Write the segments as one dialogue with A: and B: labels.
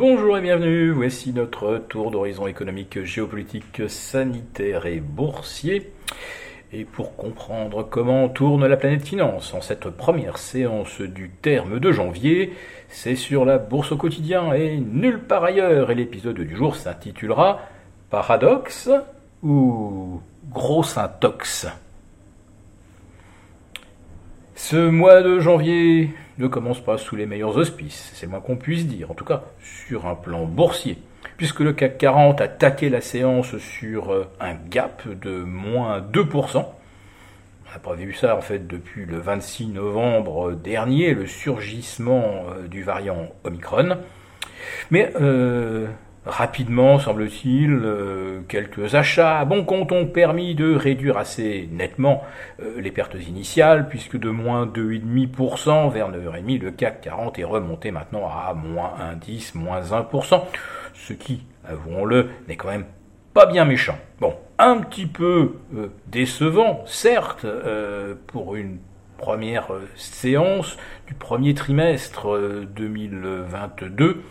A: Bonjour et bienvenue, voici notre tour d'horizon économique, géopolitique, sanitaire et boursier. Et pour comprendre comment tourne la planète finance en cette première séance du terme de janvier, c'est sur la bourse au quotidien et nulle part ailleurs. Et l'épisode du jour s'intitulera Paradoxe ou Gros intox? Ce mois de janvier ne commence pas sous les meilleurs auspices, c'est moins qu'on puisse dire, en tout cas sur un plan boursier, puisque le CAC 40 a taqué la séance sur euh, un gap de moins 2%. On n'a pas vu ça en fait depuis le 26 novembre dernier, le surgissement euh, du variant Omicron. Mais euh, Rapidement, semble-t-il, euh, quelques achats bon compte ont permis de réduire assez nettement euh, les pertes initiales, puisque de moins 2,5% vers 9,5%, le CAC 40 est remonté maintenant à moins 1,10, moins 1%, ce qui, avouons-le, n'est quand même pas bien méchant. Bon, un petit peu euh, décevant, certes, pour une première séance du premier trimestre 2022,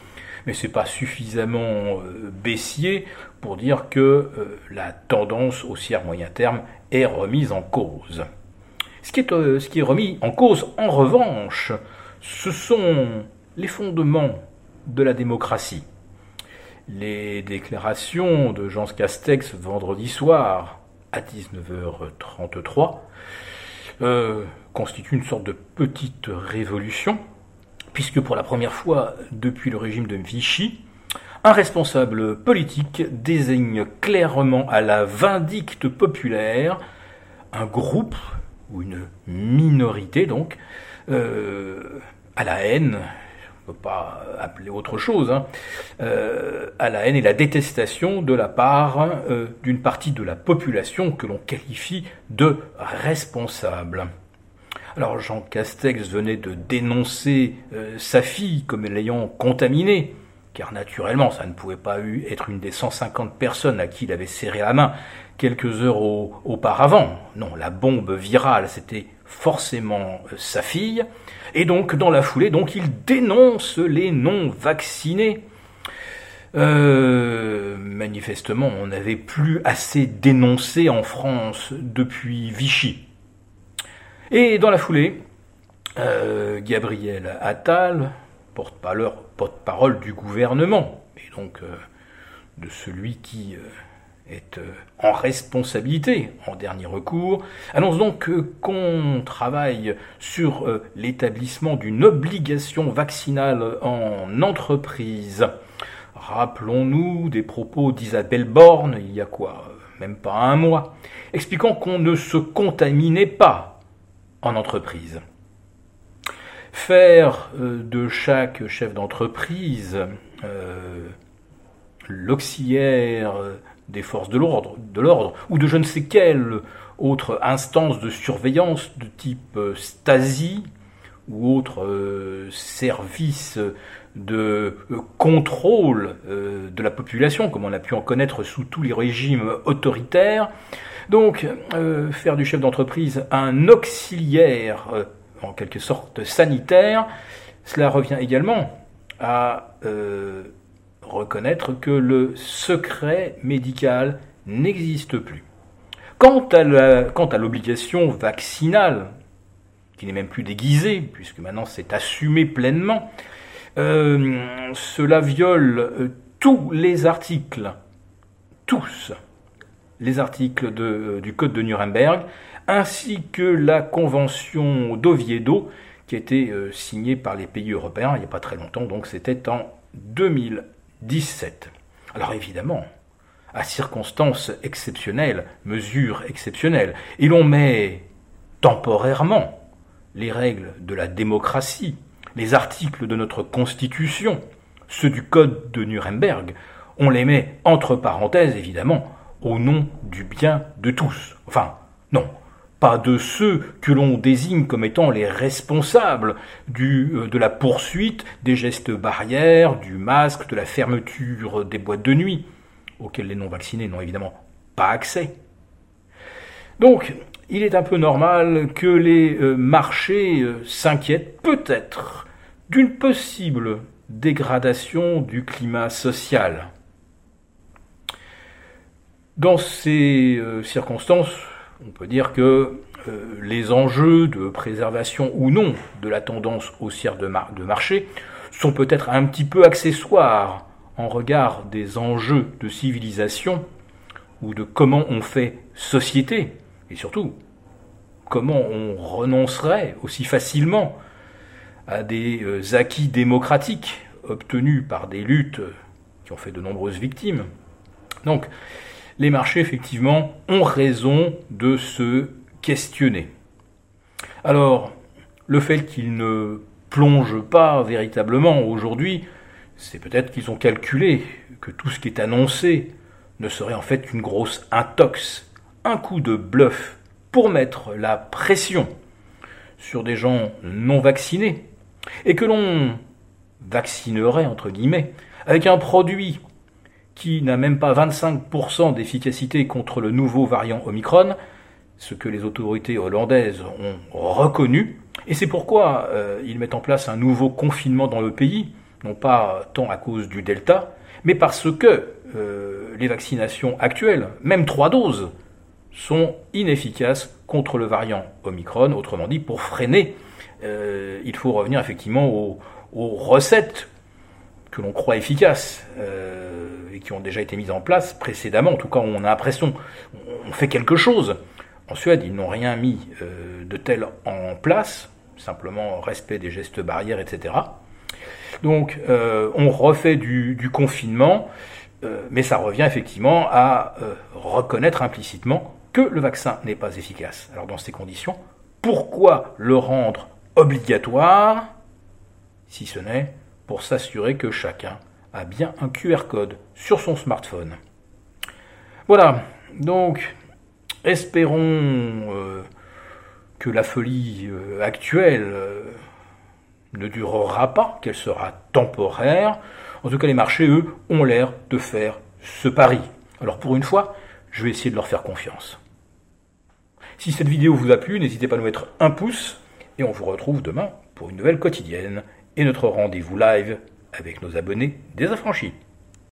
A: mais c'est pas suffisamment euh, baissier pour dire que euh, la tendance haussière moyen terme est remise en cause. Ce qui est, euh, ce qui est remis en cause, en revanche, ce sont les fondements de la démocratie. Les déclarations de Jean Castex vendredi soir à 19h33 constituent une sorte de petite révolution puisque pour la première fois depuis le régime de Vichy, un responsable politique désigne clairement à la vindicte populaire un groupe, ou une minorité donc, euh, à la haine, on ne peut pas appeler autre chose, hein, euh, à la haine et la détestation de la part euh, d'une partie de la population que l'on qualifie de responsable. Alors Jean Castex venait de dénoncer euh, sa fille comme l'ayant contaminée, car naturellement ça ne pouvait pas être une des 150 personnes à qui il avait serré la main quelques heures auparavant. Non, la bombe virale, c'était forcément euh, sa fille. Et donc dans la foulée, donc il dénonce les non-vaccinés. Euh, manifestement, on n'avait plus assez dénoncé en France depuis Vichy. Et dans la foulée, euh, Gabriel Attal, porte-parole du gouvernement, et donc euh, de celui qui euh, est en responsabilité en dernier recours, annonce donc qu'on travaille sur l'établissement d'une obligation vaccinale en entreprise. Rappelons-nous des propos d'Isabelle Borne il y a quoi Même pas un mois, expliquant qu'on ne se contaminait pas en entreprise. Faire euh, de chaque chef d'entreprise euh, l'auxiliaire des forces de l'ordre, ou de je ne sais quelle autre instance de surveillance de type euh, Stasi ou autre service de contrôle de la population, comme on a pu en connaître sous tous les régimes autoritaires, donc, euh, faire du chef d'entreprise un auxiliaire, euh, en quelque sorte sanitaire, cela revient également à euh, reconnaître que le secret médical n'existe plus. Quant à l'obligation vaccinale, qui n'est même plus déguisée, puisque maintenant c'est assumé pleinement, cela viole tous les articles, tous, les articles euh, du Code de Nuremberg, ainsi que la Convention d'Oviedo, qui a été euh, signée par les pays européens il n'y a pas très longtemps, donc c'était en 2017. Alors évidemment, à circonstances exceptionnelles, mesures exceptionnelles, et l'on met temporairement les règles de la démocratie, les articles de notre Constitution, ceux du Code de Nuremberg, on les met entre parenthèses évidemment au nom du bien de tous. Enfin, non, pas de ceux que l'on désigne comme étant les responsables euh, de la poursuite des gestes barrières, du masque, de la fermeture des boîtes de nuit, auxquelles les non-vaccinés n'ont évidemment pas accès. Donc, il est un peu normal que les euh, marchés euh, s'inquiètent peut-être d'une possible dégradation du climat social. Dans ces euh, circonstances, on peut dire que euh, les enjeux de préservation ou non de la tendance haussière de, de marché sont peut-être un petit peu accessoires en regard des enjeux de civilisation ou de comment on fait société, et surtout comment on renoncerait aussi facilement à des euh, acquis démocratiques obtenus par des luttes qui ont fait de nombreuses victimes. Donc, les marchés, effectivement, ont raison de se questionner. Alors, le fait qu'ils ne plongent pas véritablement aujourd'hui, c'est peut-être qu'ils ont calculé que tout ce qui est annoncé ne serait en fait qu'une grosse intox, un coup de bluff pour mettre la pression sur des gens non vaccinés, et que l'on vaccinerait, entre guillemets, avec un produit qui n'a même pas 25% d'efficacité contre le nouveau variant Omicron, ce que les autorités hollandaises ont reconnu, et c'est pourquoi euh, ils mettent en place un nouveau confinement dans le pays, non pas tant à cause du Delta, mais parce que euh, les vaccinations actuelles, même trois doses, sont inefficaces contre le variant Omicron. Autrement dit, pour freiner, euh, il faut revenir effectivement aux, recettes que l'on croit efficaces euh, et qui ont déjà été mises en place précédemment. En tout cas, on a l'impression on fait quelque chose. En Suède, ils n'ont rien mis euh, de tel en place, simplement respect des gestes barrières, etc. Donc, on refait du confinement, mais ça revient effectivement à reconnaître implicitement que le vaccin n'est pas efficace. Alors dans ces conditions, pourquoi le rendre obligatoire si ce n'est pour s'assurer que chacun a bien un QR code sur son smartphone Voilà, donc espérons euh, que la folie euh, actuelle euh, ne durera pas, qu'elle sera temporaire. En tout cas, les marchés, eux, ont l'air de faire ce pari. Alors pour une fois, je vais essayer de leur faire confiance. Si cette vidéo vous a plu, n'hésitez pas à nous mettre un pouce et on vous retrouve demain pour une nouvelle quotidienne et notre rendez-vous live avec nos abonnés désaffranchis.